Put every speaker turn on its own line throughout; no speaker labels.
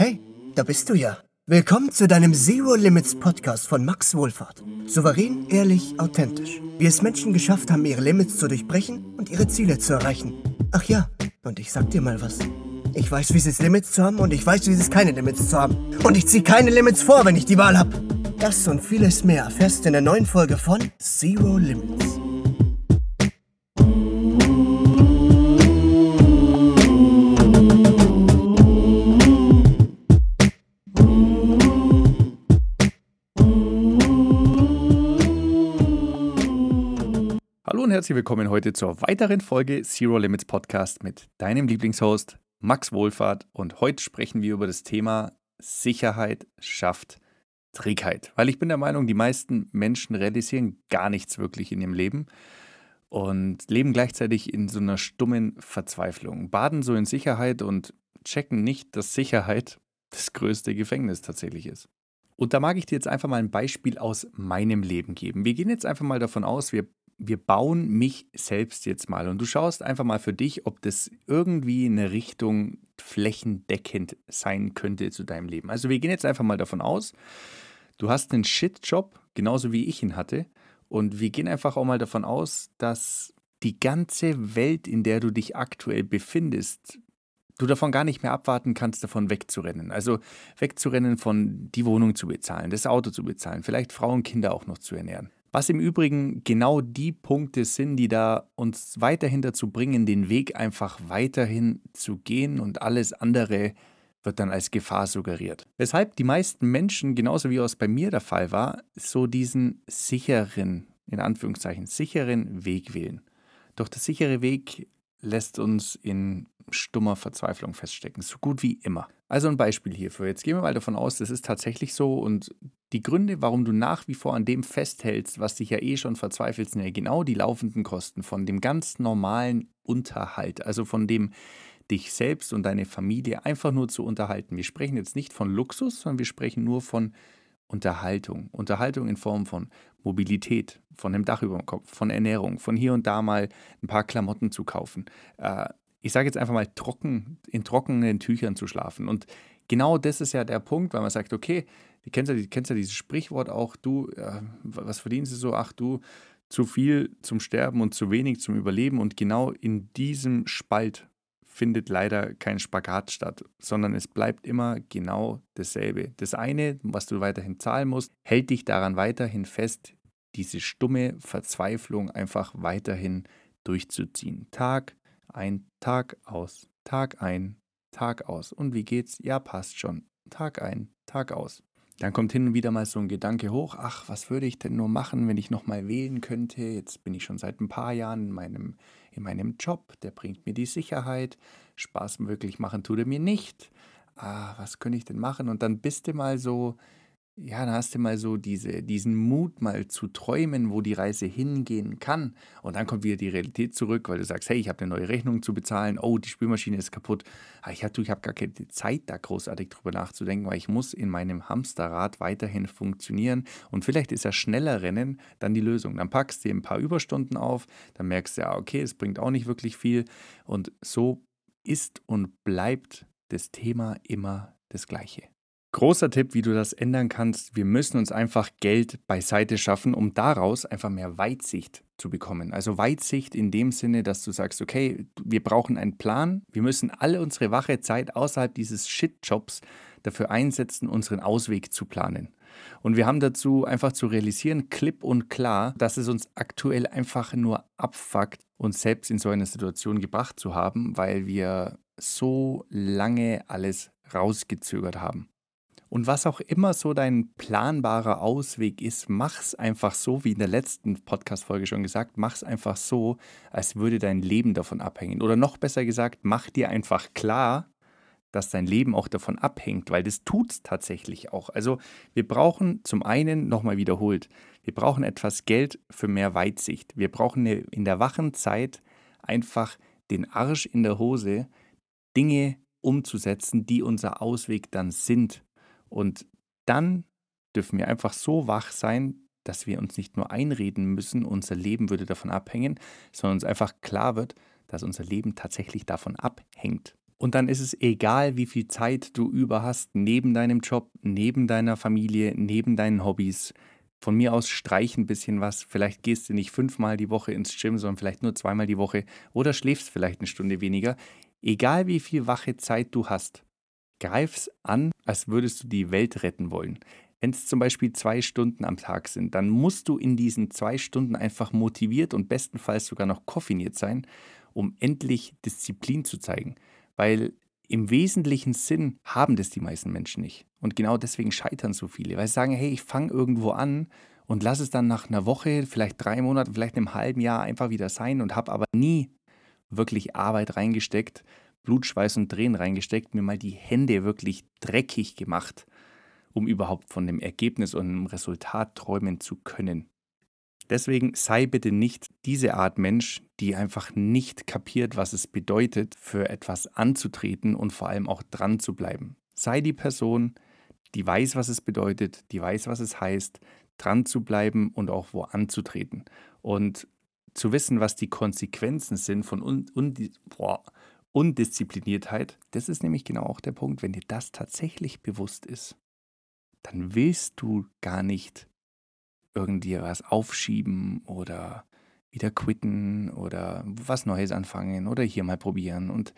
Hey, da bist du ja. Willkommen zu deinem Zero Limits Podcast von Max Wohlfahrt. Souverän, ehrlich, authentisch. Wie es Menschen geschafft haben, ihre Limits zu durchbrechen und ihre Ziele zu erreichen. Ach ja, und ich sag dir mal was. Ich weiß, wie es ist, Limits zu haben und ich weiß, wie es ist, keine Limits zu haben. Und ich ziehe keine Limits vor, wenn ich die Wahl habe. Das und vieles mehr erfährst du in der neuen Folge von Zero Limits.
Herzlich willkommen heute zur weiteren Folge Zero Limits Podcast mit deinem Lieblingshost Max Wohlfahrt und heute sprechen wir über das Thema Sicherheit schafft Trägheit, weil ich bin der Meinung, die meisten Menschen realisieren gar nichts wirklich in ihrem Leben und leben gleichzeitig in so einer stummen Verzweiflung, baden so in Sicherheit und checken nicht, dass Sicherheit das größte Gefängnis tatsächlich ist. Und da mag ich dir jetzt einfach mal ein Beispiel aus meinem Leben geben. Wir gehen jetzt einfach mal davon aus, wir wir bauen mich selbst jetzt mal und du schaust einfach mal für dich, ob das irgendwie in eine Richtung flächendeckend sein könnte zu deinem Leben. Also wir gehen jetzt einfach mal davon aus, du hast einen Shit-Job, genauso wie ich ihn hatte und wir gehen einfach auch mal davon aus, dass die ganze Welt, in der du dich aktuell befindest, du davon gar nicht mehr abwarten kannst, davon wegzurennen. Also wegzurennen von die Wohnung zu bezahlen, das Auto zu bezahlen, vielleicht Frauen und Kinder auch noch zu ernähren. Was im Übrigen genau die Punkte sind, die da uns weiterhin dazu bringen, den Weg einfach weiterhin zu gehen und alles andere wird dann als Gefahr suggeriert. Weshalb die meisten Menschen, genauso wie es bei mir der Fall war, so diesen sicheren, in Anführungszeichen, sicheren Weg wählen. Doch der sichere Weg lässt uns in stummer Verzweiflung feststecken, so gut wie immer. Also ein Beispiel hierfür. Jetzt gehen wir mal davon aus, das ist tatsächlich so und die Gründe, warum du nach wie vor an dem festhältst, was dich ja eh schon verzweifelt, sind ja genau die laufenden Kosten von dem ganz normalen Unterhalt, also von dem dich selbst und deine Familie einfach nur zu unterhalten. Wir sprechen jetzt nicht von Luxus, sondern wir sprechen nur von Unterhaltung. Unterhaltung in Form von Mobilität, von dem Dach über dem Kopf, von Ernährung, von hier und da mal ein paar Klamotten zu kaufen. Äh, ich sage jetzt einfach mal trocken, in trockenen Tüchern zu schlafen. Und genau das ist ja der Punkt, weil man sagt, okay, du kennst ja, kennst ja dieses Sprichwort auch, du, äh, was verdienst du so? Ach du, zu viel zum Sterben und zu wenig zum Überleben. Und genau in diesem Spalt findet leider kein Spagat statt, sondern es bleibt immer genau dasselbe. Das eine, was du weiterhin zahlen musst, hält dich daran weiterhin fest, diese stumme Verzweiflung einfach weiterhin durchzuziehen. Tag ein, Tag aus, Tag ein, Tag aus. Und wie geht's? Ja, passt schon. Tag ein, Tag aus. Dann kommt hin und wieder mal so ein Gedanke hoch, ach, was würde ich denn nur machen, wenn ich nochmal wählen könnte? Jetzt bin ich schon seit ein paar Jahren in meinem, in meinem Job, der bringt mir die Sicherheit. Spaß wirklich machen tut er mir nicht. Ah, was könnte ich denn machen? Und dann bist du mal so ja, dann hast du mal so diese, diesen Mut, mal zu träumen, wo die Reise hingehen kann. Und dann kommt wieder die Realität zurück, weil du sagst, hey, ich habe eine neue Rechnung zu bezahlen. Oh, die Spülmaschine ist kaputt. Ah, ich habe hab gar keine Zeit, da großartig drüber nachzudenken, weil ich muss in meinem Hamsterrad weiterhin funktionieren. Und vielleicht ist ja schneller Rennen dann die Lösung. Dann packst du ein paar Überstunden auf, dann merkst du ja, okay, es bringt auch nicht wirklich viel. Und so ist und bleibt das Thema immer das Gleiche. Großer Tipp, wie du das ändern kannst. Wir müssen uns einfach Geld beiseite schaffen, um daraus einfach mehr Weitsicht zu bekommen. Also Weitsicht in dem Sinne, dass du sagst, okay, wir brauchen einen Plan. Wir müssen alle unsere wache Zeit außerhalb dieses Shit-Jobs dafür einsetzen, unseren Ausweg zu planen. Und wir haben dazu einfach zu realisieren, klipp und klar, dass es uns aktuell einfach nur abfuckt, uns selbst in so eine Situation gebracht zu haben, weil wir so lange alles rausgezögert haben. Und was auch immer so dein planbarer Ausweg ist, mach's einfach so, wie in der letzten Podcast-Folge schon gesagt, mach's einfach so, als würde dein Leben davon abhängen. Oder noch besser gesagt, mach dir einfach klar, dass dein Leben auch davon abhängt, weil das tut's tatsächlich auch. Also wir brauchen zum einen, nochmal wiederholt, wir brauchen etwas Geld für mehr Weitsicht. Wir brauchen in der wachen Zeit einfach den Arsch in der Hose, Dinge umzusetzen, die unser Ausweg dann sind. Und dann dürfen wir einfach so wach sein, dass wir uns nicht nur einreden müssen, unser Leben würde davon abhängen, sondern uns einfach klar wird, dass unser Leben tatsächlich davon abhängt. Und dann ist es egal, wie viel Zeit du über hast, neben deinem Job, neben deiner Familie, neben deinen Hobbys. Von mir aus streich ein bisschen was. Vielleicht gehst du nicht fünfmal die Woche ins Gym, sondern vielleicht nur zweimal die Woche oder schläfst vielleicht eine Stunde weniger. Egal wie viel wache Zeit du hast, greif's an, als würdest du die Welt retten wollen. Wenn es zum Beispiel zwei Stunden am Tag sind, dann musst du in diesen zwei Stunden einfach motiviert und bestenfalls sogar noch koffiniert sein, um endlich Disziplin zu zeigen. Weil im wesentlichen Sinn haben das die meisten Menschen nicht. Und genau deswegen scheitern so viele, weil sie sagen, hey, ich fange irgendwo an und lass es dann nach einer Woche, vielleicht drei Monaten, vielleicht einem halben Jahr einfach wieder sein und habe aber nie wirklich Arbeit reingesteckt, Blut, Schweiß und Tränen reingesteckt, mir mal die Hände wirklich dreckig gemacht, um überhaupt von dem Ergebnis und dem Resultat träumen zu können. Deswegen sei bitte nicht diese Art Mensch, die einfach nicht kapiert, was es bedeutet, für etwas anzutreten und vor allem auch dran zu bleiben. Sei die Person, die weiß, was es bedeutet, die weiß, was es heißt, dran zu bleiben und auch wo anzutreten. Und zu wissen, was die Konsequenzen sind von un un boah, Undiszipliniertheit, das ist nämlich genau auch der Punkt, wenn dir das tatsächlich bewusst ist, dann willst du gar nicht irgendwie was aufschieben oder wieder quitten oder was Neues anfangen oder hier mal probieren und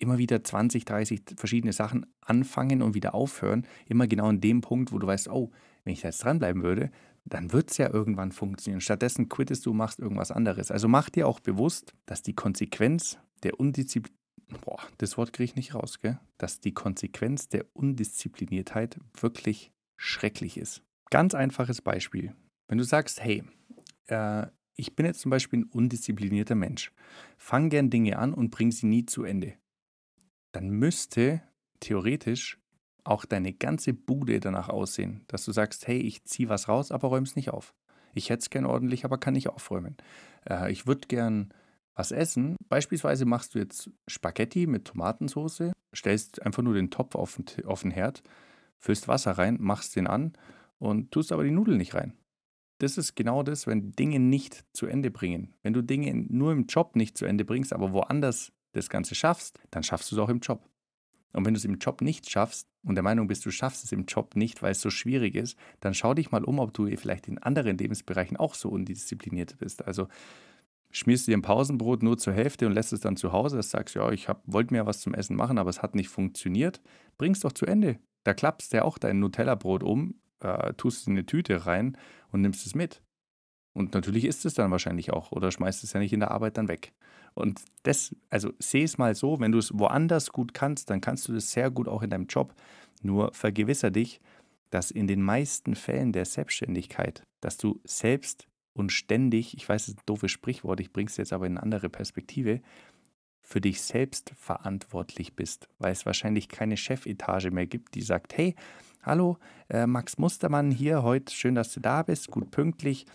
immer wieder 20, 30 verschiedene Sachen anfangen und wieder aufhören, immer genau in dem Punkt, wo du weißt, oh, wenn ich da jetzt dranbleiben würde, dann wird es ja irgendwann funktionieren. Stattdessen quittest du, machst irgendwas anderes. Also mach dir auch bewusst, dass die Konsequenz der Undisziplin, boah, das Wort kriege ich nicht raus, gell? dass die Konsequenz der Undiszipliniertheit wirklich schrecklich ist. Ganz einfaches Beispiel. Wenn du sagst, hey, äh, ich bin jetzt zum Beispiel ein undisziplinierter Mensch, fang gern Dinge an und bring sie nie zu Ende, dann müsste theoretisch auch deine ganze Bude danach aussehen, dass du sagst, hey, ich ziehe was raus, aber räume es nicht auf. Ich hätte es gern ordentlich, aber kann nicht aufräumen. Äh, ich würde gern was essen. Beispielsweise machst du jetzt Spaghetti mit Tomatensauce, stellst einfach nur den Topf auf den, auf den Herd, füllst Wasser rein, machst den an und tust aber die Nudeln nicht rein. Das ist genau das, wenn Dinge nicht zu Ende bringen. Wenn du Dinge nur im Job nicht zu Ende bringst, aber woanders das Ganze schaffst, dann schaffst du es auch im Job. Und wenn du es im Job nicht schaffst und der Meinung bist, du schaffst es im Job nicht, weil es so schwierig ist, dann schau dich mal um, ob du vielleicht in anderen Lebensbereichen auch so undiszipliniert bist. Also schmierst dir ein Pausenbrot nur zur Hälfte und lässt es dann zu Hause, dass du sagst, ja, ich wollte mir was zum Essen machen, aber es hat nicht funktioniert, bring es doch zu Ende. Da klappst du ja auch dein Nutella-Brot um, äh, tust es in eine Tüte rein und nimmst es mit. Und natürlich isst es dann wahrscheinlich auch oder schmeißt es ja nicht in der Arbeit dann weg. Und das, also seh es mal so, wenn du es woanders gut kannst, dann kannst du das sehr gut auch in deinem Job. Nur vergewisser dich, dass in den meisten Fällen der Selbstständigkeit, dass du selbst und ständig, ich weiß, es ist ein doofes Sprichwort, ich bringe es jetzt aber in eine andere Perspektive, für dich selbst verantwortlich bist, weil es wahrscheinlich keine Chefetage mehr gibt, die sagt, hey, hallo, äh, Max Mustermann hier, heute schön, dass du da bist, gut pünktlich,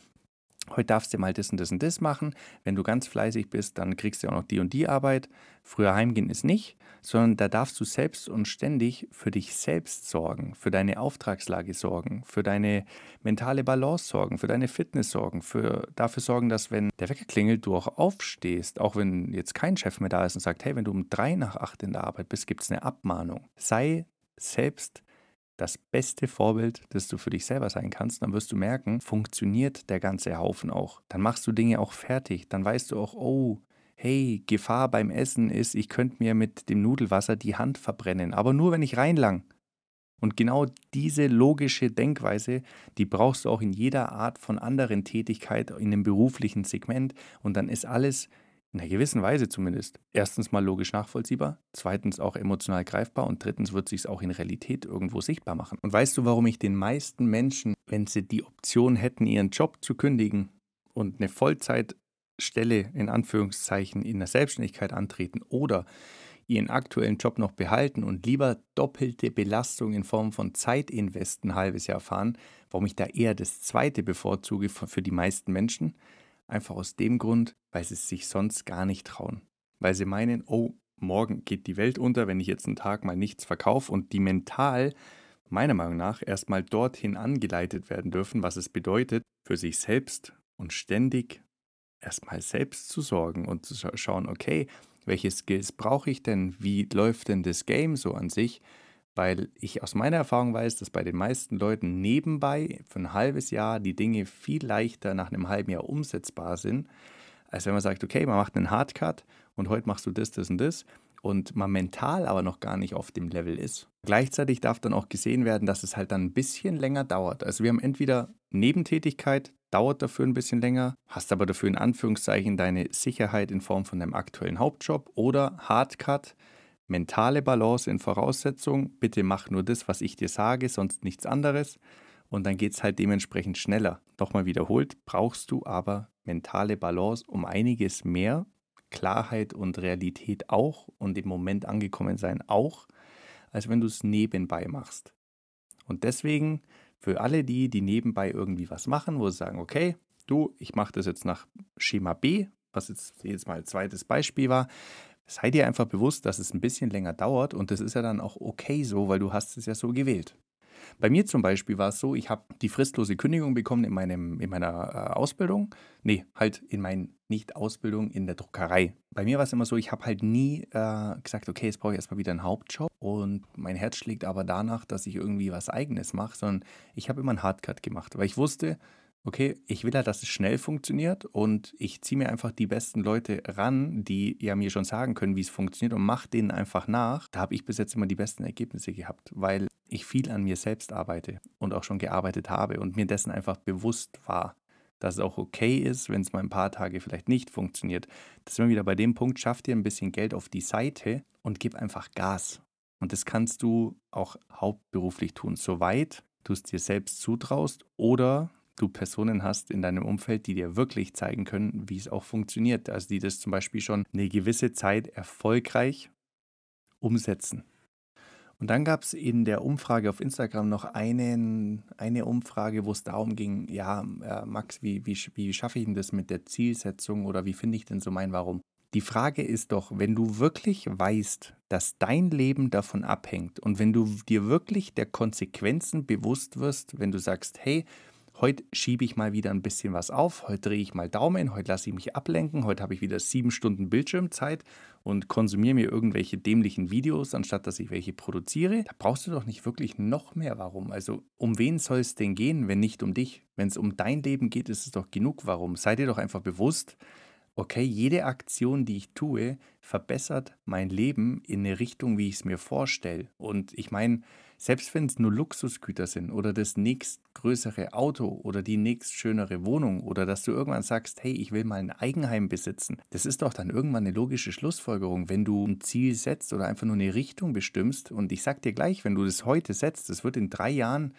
Heute darfst du mal das und das und das machen. Wenn du ganz fleißig bist, dann kriegst du auch noch die und die Arbeit. Früher heimgehen ist nicht, sondern da darfst du selbst und ständig für dich selbst sorgen, für deine Auftragslage sorgen, für deine mentale Balance sorgen, für deine Fitness sorgen, für dafür sorgen, dass wenn der Wecker klingelt, du auch aufstehst, auch wenn jetzt kein Chef mehr da ist und sagt, hey, wenn du um drei nach acht in der Arbeit bist, gibt es eine Abmahnung. Sei selbst das beste Vorbild, das du für dich selber sein kannst, dann wirst du merken, funktioniert der ganze Haufen auch. Dann machst du Dinge auch fertig. Dann weißt du auch, oh, hey, Gefahr beim Essen ist, ich könnte mir mit dem Nudelwasser die Hand verbrennen, aber nur wenn ich reinlang. Und genau diese logische Denkweise, die brauchst du auch in jeder Art von anderen Tätigkeit in einem beruflichen Segment und dann ist alles in einer gewissen Weise zumindest. Erstens mal logisch nachvollziehbar, zweitens auch emotional greifbar und drittens wird sich es auch in Realität irgendwo sichtbar machen. Und weißt du, warum ich den meisten Menschen, wenn sie die Option hätten, ihren Job zu kündigen und eine Vollzeitstelle in Anführungszeichen in der Selbstständigkeit antreten oder ihren aktuellen Job noch behalten und lieber doppelte Belastung in Form von Zeitinvest ein halbes Jahr fahren, warum ich da eher das zweite bevorzuge für die meisten Menschen? Einfach aus dem Grund, weil sie es sich sonst gar nicht trauen. Weil sie meinen, oh, morgen geht die Welt unter, wenn ich jetzt einen Tag mal nichts verkaufe und die mental, meiner Meinung nach, erstmal dorthin angeleitet werden dürfen, was es bedeutet, für sich selbst und ständig erstmal selbst zu sorgen und zu schauen, okay, welche Skills brauche ich denn, wie läuft denn das Game so an sich, weil ich aus meiner Erfahrung weiß, dass bei den meisten Leuten nebenbei für ein halbes Jahr die Dinge viel leichter nach einem halben Jahr umsetzbar sind, als wenn man sagt, okay, man macht einen Hardcut und heute machst du das, das und das und man mental aber noch gar nicht auf dem Level ist. Gleichzeitig darf dann auch gesehen werden, dass es halt dann ein bisschen länger dauert. Also wir haben entweder Nebentätigkeit, dauert dafür ein bisschen länger, hast aber dafür in Anführungszeichen deine Sicherheit in Form von deinem aktuellen Hauptjob oder Hardcut, mentale Balance in Voraussetzung, bitte mach nur das, was ich dir sage, sonst nichts anderes. Und dann geht es halt dementsprechend schneller. Nochmal wiederholt, brauchst du aber mentale Balance um einiges mehr Klarheit und Realität auch und im Moment angekommen sein auch, als wenn du es nebenbei machst. Und deswegen für alle die, die nebenbei irgendwie was machen, wo sie sagen, okay, du, ich mache das jetzt nach Schema B, was jetzt, jetzt mal zweites Beispiel war, sei dir einfach bewusst, dass es ein bisschen länger dauert und das ist ja dann auch okay so, weil du hast es ja so gewählt. Bei mir zum Beispiel war es so, ich habe die fristlose Kündigung bekommen in, meinem, in meiner äh, Ausbildung. Nee, halt in meiner Nicht-Ausbildung in der Druckerei. Bei mir war es immer so, ich habe halt nie äh, gesagt, okay, jetzt brauche ich erstmal wieder einen Hauptjob und mein Herz schlägt aber danach, dass ich irgendwie was Eigenes mache, sondern ich habe immer einen Hardcut gemacht, weil ich wusste, okay, ich will ja, dass es schnell funktioniert und ich ziehe mir einfach die besten Leute ran, die ja mir schon sagen können, wie es funktioniert und mache denen einfach nach. Da habe ich bis jetzt immer die besten Ergebnisse gehabt, weil ich viel an mir selbst arbeite und auch schon gearbeitet habe und mir dessen einfach bewusst war, dass es auch okay ist, wenn es mal ein paar Tage vielleicht nicht funktioniert. Das sind wir wieder bei dem Punkt, schaff dir ein bisschen Geld auf die Seite und gib einfach Gas. Und das kannst du auch hauptberuflich tun, soweit du es dir selbst zutraust oder du Personen hast in deinem Umfeld, die dir wirklich zeigen können, wie es auch funktioniert. Also die das zum Beispiel schon eine gewisse Zeit erfolgreich umsetzen. Und dann gab es in der Umfrage auf Instagram noch einen, eine Umfrage, wo es darum ging, ja, äh, Max, wie, wie, wie schaffe ich denn das mit der Zielsetzung oder wie finde ich denn so mein Warum? Die Frage ist doch, wenn du wirklich weißt, dass dein Leben davon abhängt und wenn du dir wirklich der Konsequenzen bewusst wirst, wenn du sagst, hey, Heute schiebe ich mal wieder ein bisschen was auf, heute drehe ich mal Daumen, heute lasse ich mich ablenken, heute habe ich wieder sieben Stunden Bildschirmzeit und konsumiere mir irgendwelche dämlichen Videos, anstatt dass ich welche produziere. Da brauchst du doch nicht wirklich noch mehr Warum. Also um wen soll es denn gehen, wenn nicht um dich? Wenn es um dein Leben geht, ist es doch genug Warum. Sei dir doch einfach bewusst, okay, jede Aktion, die ich tue, verbessert mein Leben in eine Richtung, wie ich es mir vorstelle. Und ich meine, selbst wenn es nur Luxusgüter sind oder das nächstgrößere Auto oder die nächstschönere Wohnung oder dass du irgendwann sagst, hey, ich will mal ein Eigenheim besitzen, das ist doch dann irgendwann eine logische Schlussfolgerung, wenn du ein Ziel setzt oder einfach nur eine Richtung bestimmst. Und ich sag dir gleich, wenn du das heute setzt, das wird in drei Jahren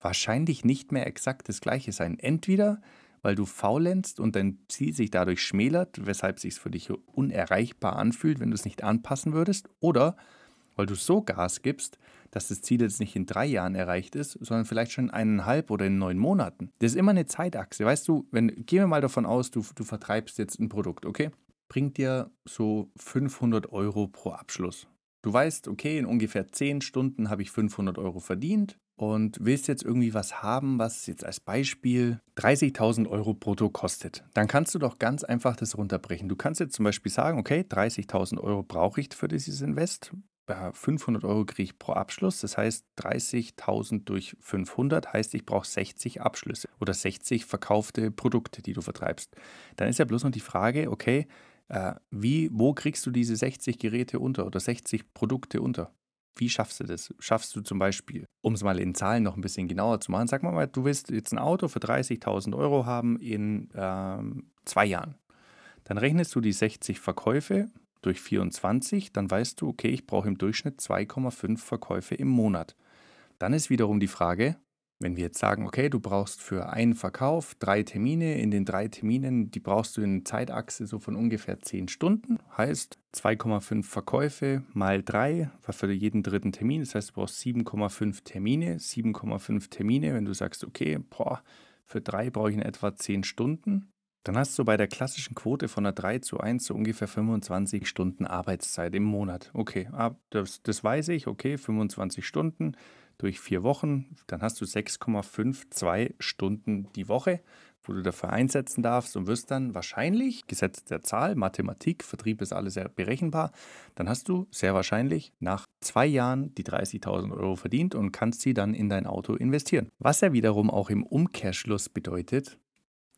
wahrscheinlich nicht mehr exakt das gleiche sein. Entweder weil du faulenzt und dein Ziel sich dadurch schmälert, weshalb es sich für dich unerreichbar anfühlt, wenn du es nicht anpassen würdest, oder weil du so Gas gibst, dass das Ziel jetzt nicht in drei Jahren erreicht ist, sondern vielleicht schon in eineinhalb oder in neun Monaten. Das ist immer eine Zeitachse. Weißt du, wenn, gehen wir mal davon aus, du, du vertreibst jetzt ein Produkt, okay? Bringt dir so 500 Euro pro Abschluss. Du weißt, okay, in ungefähr zehn Stunden habe ich 500 Euro verdient und willst jetzt irgendwie was haben, was jetzt als Beispiel 30.000 Euro brutto kostet. Dann kannst du doch ganz einfach das runterbrechen. Du kannst jetzt zum Beispiel sagen, okay, 30.000 Euro brauche ich für dieses Invest. 500 Euro kriege ich pro Abschluss. Das heißt, 30.000 durch 500 heißt, ich brauche 60 Abschlüsse oder 60 verkaufte Produkte, die du vertreibst. Dann ist ja bloß noch die Frage, okay, äh, wie, wo kriegst du diese 60 Geräte unter oder 60 Produkte unter? Wie schaffst du das? Schaffst du zum Beispiel, um es mal in Zahlen noch ein bisschen genauer zu machen, sag mal, du willst jetzt ein Auto für 30.000 Euro haben in ähm, zwei Jahren. Dann rechnest du die 60 Verkäufe durch 24, dann weißt du, okay, ich brauche im Durchschnitt 2,5 Verkäufe im Monat. Dann ist wiederum die Frage, wenn wir jetzt sagen, okay, du brauchst für einen Verkauf drei Termine, in den drei Terminen, die brauchst du in Zeitachse so von ungefähr 10 Stunden, heißt 2,5 Verkäufe mal drei war für jeden dritten Termin, das heißt, du brauchst 7,5 Termine, 7,5 Termine, wenn du sagst, okay, boah, für drei brauche ich in etwa 10 Stunden, dann hast du bei der klassischen Quote von einer 3 zu 1 so ungefähr 25 Stunden Arbeitszeit im Monat. Okay, das, das weiß ich, okay, 25 Stunden durch vier Wochen, dann hast du 6,52 Stunden die Woche, wo du dafür einsetzen darfst und wirst dann wahrscheinlich, Gesetz der Zahl, Mathematik, Vertrieb ist alles sehr berechenbar, dann hast du sehr wahrscheinlich nach zwei Jahren die 30.000 Euro verdient und kannst sie dann in dein Auto investieren. Was ja wiederum auch im Umkehrschluss bedeutet,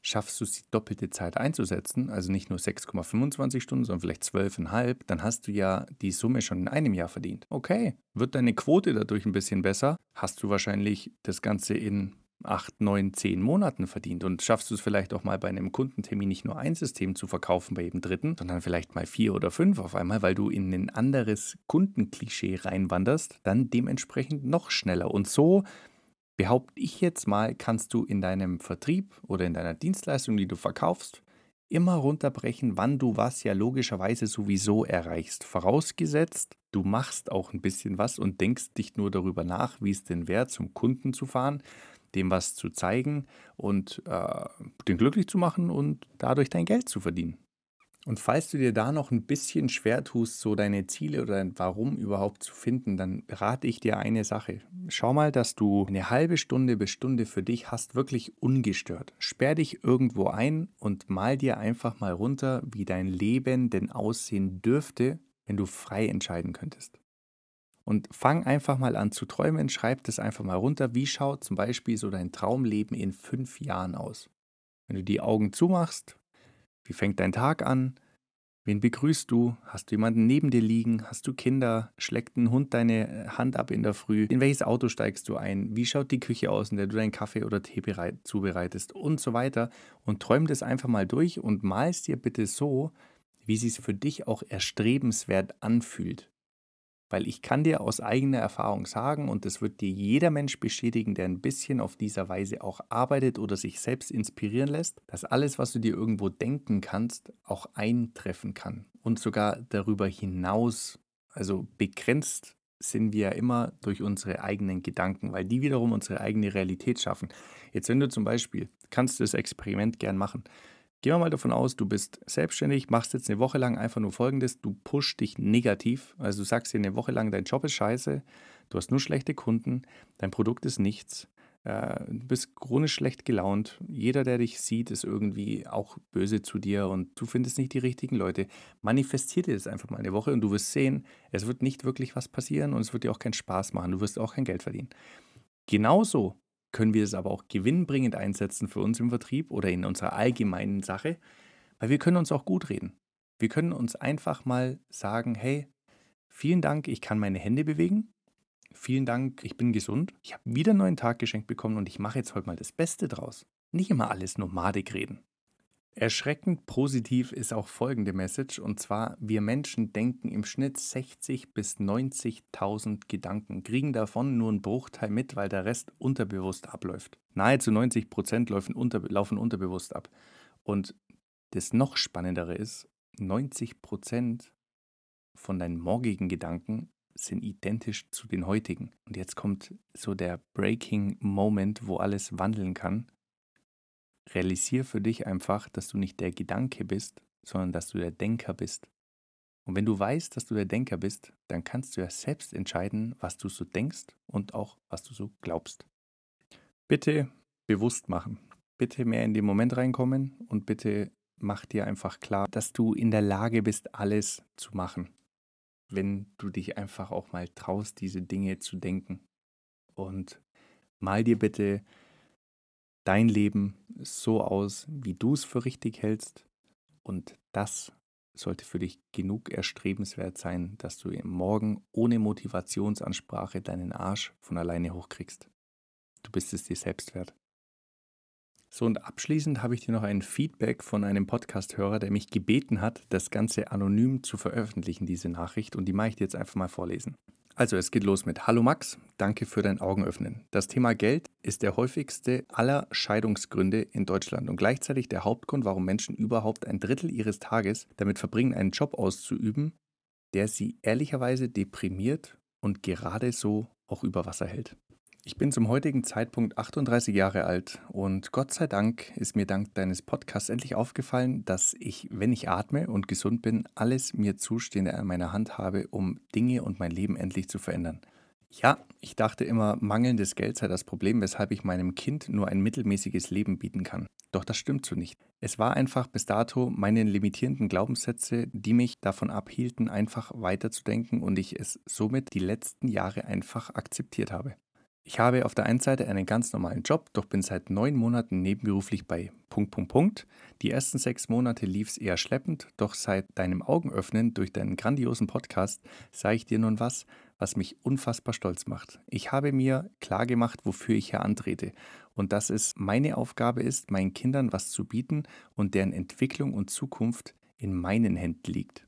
schaffst du es, die doppelte Zeit einzusetzen, also nicht nur 6,25 Stunden, sondern vielleicht 12,5, dann hast du ja die Summe schon in einem Jahr verdient. Okay, wird deine Quote dadurch ein bisschen besser, hast du wahrscheinlich das Ganze in 8, 9, 10 Monaten verdient und schaffst du es vielleicht auch mal bei einem Kundentermin nicht nur ein System zu verkaufen bei jedem dritten, sondern vielleicht mal vier oder fünf auf einmal, weil du in ein anderes Kundenklischee reinwanderst, dann dementsprechend noch schneller. Und so behaupte ich jetzt mal, kannst du in deinem Vertrieb oder in deiner Dienstleistung, die du verkaufst, immer runterbrechen, wann du was ja logischerweise sowieso erreichst. Vorausgesetzt, du machst auch ein bisschen was und denkst dich nur darüber nach, wie es denn wäre, zum Kunden zu fahren, dem was zu zeigen und äh, den glücklich zu machen und dadurch dein Geld zu verdienen. Und falls du dir da noch ein bisschen schwer tust, so deine Ziele oder dein Warum überhaupt zu finden, dann rate ich dir eine Sache. Schau mal, dass du eine halbe Stunde bis Stunde für dich hast, wirklich ungestört. Sperr dich irgendwo ein und mal dir einfach mal runter, wie dein Leben denn aussehen dürfte, wenn du frei entscheiden könntest. Und fang einfach mal an zu träumen, schreib das einfach mal runter. Wie schaut zum Beispiel so dein Traumleben in fünf Jahren aus? Wenn du die Augen zumachst, wie fängt dein Tag an? Wen begrüßt du? Hast du jemanden neben dir liegen? Hast du Kinder? Schlägt ein Hund deine äh, Hand ab in der Früh? In welches Auto steigst du ein? Wie schaut die Küche aus, in der du deinen Kaffee oder Tee bereit, zubereitest? Und so weiter. Und träum das einfach mal durch und malst dir bitte so, wie es sich für dich auch erstrebenswert anfühlt. Weil ich kann dir aus eigener Erfahrung sagen, und das wird dir jeder Mensch bestätigen, der ein bisschen auf dieser Weise auch arbeitet oder sich selbst inspirieren lässt, dass alles, was du dir irgendwo denken kannst, auch eintreffen kann. Und sogar darüber hinaus, also begrenzt sind wir ja immer durch unsere eigenen Gedanken, weil die wiederum unsere eigene Realität schaffen. Jetzt, wenn du zum Beispiel, kannst du das Experiment gern machen. Gehen wir mal davon aus, du bist selbstständig, machst jetzt eine Woche lang einfach nur Folgendes, du pushst dich negativ, also du sagst dir eine Woche lang, dein Job ist scheiße, du hast nur schlechte Kunden, dein Produkt ist nichts, äh, du bist chronisch schlecht gelaunt, jeder, der dich sieht, ist irgendwie auch böse zu dir und du findest nicht die richtigen Leute. Manifestier dir das einfach mal eine Woche und du wirst sehen, es wird nicht wirklich was passieren und es wird dir auch keinen Spaß machen, du wirst auch kein Geld verdienen. Genauso können wir es aber auch gewinnbringend einsetzen für uns im Vertrieb oder in unserer allgemeinen Sache, weil wir können uns auch gut reden. Wir können uns einfach mal sagen, hey, vielen Dank, ich kann meine Hände bewegen. Vielen Dank, ich bin gesund. Ich habe wieder einen neuen Tag geschenkt bekommen und ich mache jetzt heute mal das Beste draus. Nicht immer alles nomadig reden. Erschreckend positiv ist auch folgende Message, und zwar, wir Menschen denken im Schnitt 60 bis 90.000 Gedanken, kriegen davon nur einen Bruchteil mit, weil der Rest unterbewusst abläuft. Nahezu 90 Prozent laufen, unter, laufen unterbewusst ab. Und das noch Spannendere ist, 90 Prozent von deinen morgigen Gedanken sind identisch zu den heutigen. Und jetzt kommt so der Breaking Moment, wo alles wandeln kann realisier für dich einfach, dass du nicht der Gedanke bist, sondern dass du der Denker bist. Und wenn du weißt, dass du der Denker bist, dann kannst du ja selbst entscheiden, was du so denkst und auch was du so glaubst. Bitte bewusst machen. Bitte mehr in den Moment reinkommen und bitte mach dir einfach klar, dass du in der Lage bist, alles zu machen. Wenn du dich einfach auch mal traust, diese Dinge zu denken. Und mal dir bitte dein Leben so aus, wie du es für richtig hältst. Und das sollte für dich genug erstrebenswert sein, dass du morgen ohne Motivationsansprache deinen Arsch von alleine hochkriegst. Du bist es dir selbst wert. So, und abschließend habe ich dir noch ein Feedback von einem Podcast-Hörer, der mich gebeten hat, das Ganze anonym zu veröffentlichen, diese Nachricht. Und die mache ich dir jetzt einfach mal vorlesen. Also es geht los mit Hallo Max, danke für dein Augenöffnen. Das Thema Geld ist der häufigste aller Scheidungsgründe in Deutschland und gleichzeitig der Hauptgrund, warum Menschen überhaupt ein Drittel ihres Tages damit verbringen, einen Job auszuüben, der sie ehrlicherweise deprimiert und gerade so auch über Wasser hält. Ich bin zum heutigen Zeitpunkt 38 Jahre alt und Gott sei Dank ist mir dank deines Podcasts endlich aufgefallen, dass ich, wenn ich atme und gesund bin, alles mir Zustehende an meiner Hand habe, um Dinge und mein Leben endlich zu verändern. Ja, ich dachte immer, mangelndes Geld sei das Problem, weshalb ich meinem Kind nur ein mittelmäßiges Leben bieten kann. Doch das stimmt so nicht. Es war einfach bis dato meine limitierenden Glaubenssätze, die mich davon abhielten, einfach weiterzudenken und ich es somit die letzten Jahre einfach akzeptiert habe. Ich habe auf der einen Seite einen ganz normalen Job, doch bin seit neun Monaten nebenberuflich bei Punkt, Punkt, Punkt. Die ersten sechs Monate lief es eher schleppend, doch seit deinem Augenöffnen durch deinen grandiosen Podcast sage ich dir nun was, was mich unfassbar stolz macht. Ich habe mir klar gemacht, wofür ich hier antrete und dass es meine Aufgabe ist, meinen Kindern was zu bieten und deren Entwicklung und Zukunft in meinen Händen liegt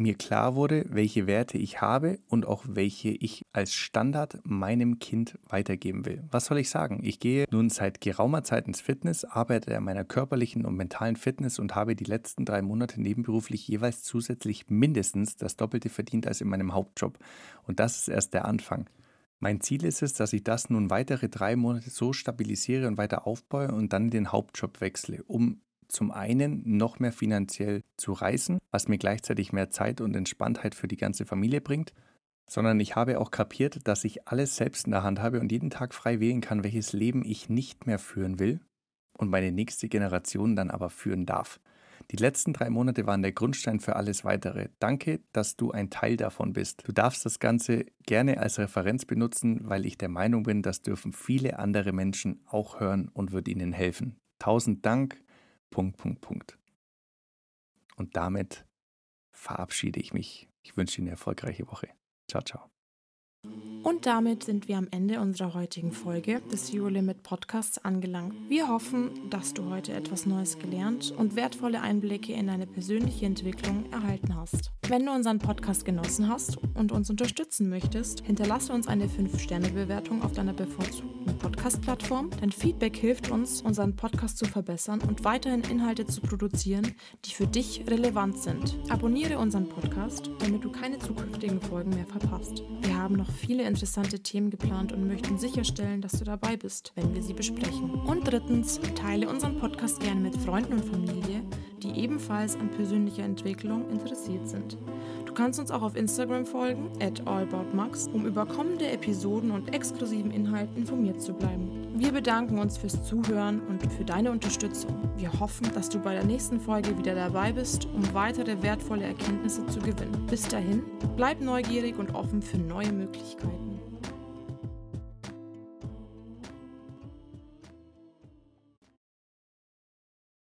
mir klar wurde, welche Werte ich habe und auch welche ich als Standard meinem Kind weitergeben will. Was soll ich sagen? Ich gehe nun seit geraumer Zeit ins Fitness, arbeite an meiner körperlichen und mentalen Fitness und habe die letzten drei Monate nebenberuflich jeweils zusätzlich mindestens das Doppelte verdient als in meinem Hauptjob. Und das ist erst der Anfang. Mein Ziel ist es, dass ich das nun weitere drei Monate so stabilisiere und weiter aufbaue und dann den Hauptjob wechsle, um zum einen noch mehr finanziell zu reisen, was mir gleichzeitig mehr Zeit und Entspanntheit für die ganze Familie bringt, sondern ich habe auch kapiert, dass ich alles selbst in der Hand habe und jeden Tag frei wählen kann, welches Leben ich nicht mehr führen will und meine nächste Generation dann aber führen darf. Die letzten drei Monate waren der Grundstein für alles weitere. Danke, dass du ein Teil davon bist. Du darfst das Ganze gerne als Referenz benutzen, weil ich der Meinung bin, das dürfen viele andere Menschen auch hören und wird ihnen helfen. Tausend Dank Punkt, Punkt, Punkt. Und damit verabschiede ich mich. Ich wünsche Ihnen eine erfolgreiche Woche. Ciao, ciao.
Und damit sind wir am Ende unserer heutigen Folge des Zero Limit Podcasts angelangt. Wir hoffen, dass du heute etwas Neues gelernt und wertvolle Einblicke in deine persönliche Entwicklung erhalten hast. Wenn du unseren Podcast genossen hast und uns unterstützen möchtest, hinterlasse uns eine 5-Sterne-Bewertung auf deiner bevorzugten Podcast-Plattform. Dein Feedback hilft uns, unseren Podcast zu verbessern und weiterhin Inhalte zu produzieren, die für dich relevant sind. Abonniere unseren Podcast, damit du keine zukünftigen Folgen mehr verpasst. Wir haben noch viele interessante Themen geplant und möchten sicherstellen, dass du dabei bist, wenn wir sie besprechen. Und drittens, teile unseren Podcast gerne mit Freunden und Familie, die ebenfalls an persönlicher Entwicklung interessiert sind. Du kannst uns auch auf Instagram folgen, at allaboutmax, um über kommende Episoden und exklusiven Inhalten informiert zu bleiben. Wir bedanken uns fürs Zuhören und für deine Unterstützung. Wir hoffen, dass du bei der nächsten Folge wieder dabei bist, um weitere wertvolle Erkenntnisse zu gewinnen. Bis dahin, bleib neugierig und offen für neue Möglichkeiten.